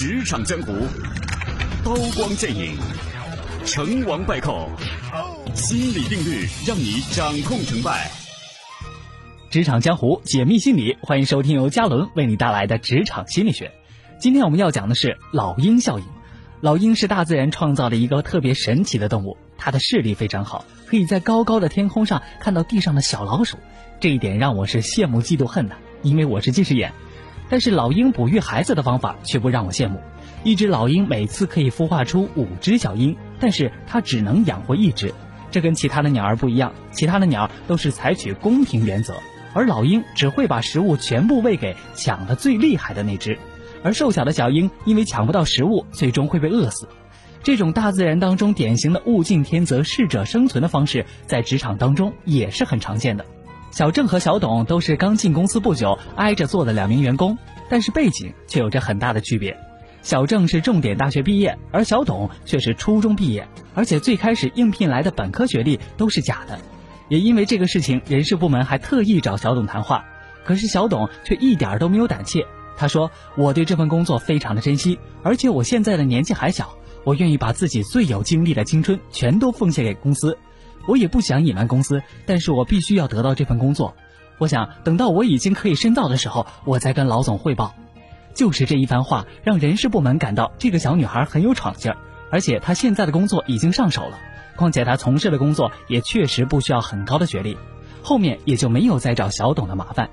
职场江湖，刀光剑影，成王败寇，心理定律让你掌控成败。职场江湖解密心理，欢迎收听由嘉伦为你带来的职场心理学。今天我们要讲的是老鹰效应。老鹰是大自然创造的一个特别神奇的动物，它的视力非常好，可以在高高的天空上看到地上的小老鼠。这一点让我是羡慕嫉妒恨的，因为我是近视眼。但是老鹰哺育孩子的方法却不让我羡慕。一只老鹰每次可以孵化出五只小鹰，但是它只能养活一只。这跟其他的鸟儿不一样，其他的鸟儿都是采取公平原则，而老鹰只会把食物全部喂给抢得最厉害的那只。而瘦小的小鹰因为抢不到食物，最终会被饿死。这种大自然当中典型的物竞天择、适者生存的方式，在职场当中也是很常见的。小郑和小董都是刚进公司不久挨着做的两名员工，但是背景却有着很大的区别。小郑是重点大学毕业，而小董却是初中毕业，而且最开始应聘来的本科学历都是假的。也因为这个事情，人事部门还特意找小董谈话，可是小董却一点都没有胆怯。他说：“我对这份工作非常的珍惜，而且我现在的年纪还小，我愿意把自己最有精力的青春全都奉献给公司。”我也不想隐瞒公司，但是我必须要得到这份工作。我想等到我已经可以深造的时候，我再跟老总汇报。就是这一番话，让人事部门感到这个小女孩很有闯劲儿，而且她现在的工作已经上手了。况且她从事的工作也确实不需要很高的学历，后面也就没有再找小董的麻烦。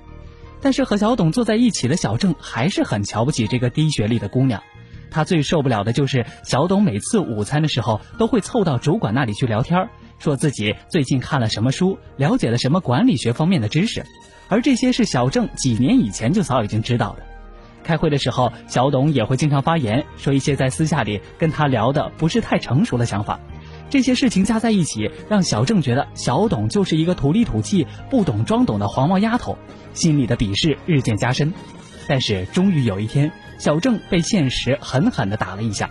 但是和小董坐在一起的小郑还是很瞧不起这个低学历的姑娘。他最受不了的就是小董每次午餐的时候都会凑到主管那里去聊天儿。说自己最近看了什么书，了解了什么管理学方面的知识，而这些是小郑几年以前就早已经知道的。开会的时候，小董也会经常发言，说一些在私下里跟他聊的不是太成熟的想法。这些事情加在一起，让小郑觉得小董就是一个土里土气、不懂装懂的黄毛丫头，心里的鄙视日渐加深。但是终于有一天，小郑被现实狠狠地打了一下，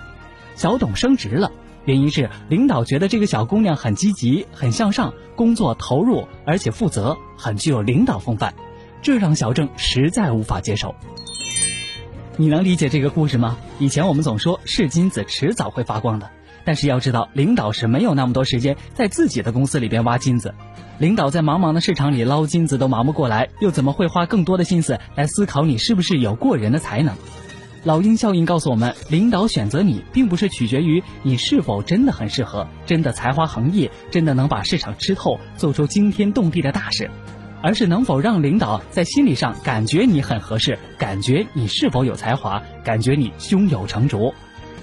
小董升职了。原因是领导觉得这个小姑娘很积极、很向上，工作投入，而且负责，很具有领导风范，这让小郑实在无法接受。你能理解这个故事吗？以前我们总说是金子迟早会发光的，但是要知道，领导是没有那么多时间在自己的公司里边挖金子，领导在茫茫的市场里捞金子都忙不过来，又怎么会花更多的心思来思考你是不是有过人的才能？老鹰效应告诉我们，领导选择你，并不是取决于你是否真的很适合，真的才华横溢，真的能把市场吃透，做出惊天动地的大事，而是能否让领导在心理上感觉你很合适，感觉你是否有才华，感觉你胸有成竹。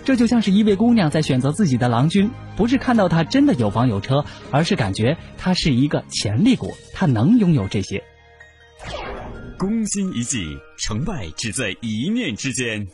这就像是一位姑娘在选择自己的郎君，不是看到他真的有房有车，而是感觉他是一个潜力股，他能拥有这些。攻心一计，成败只在一念之间。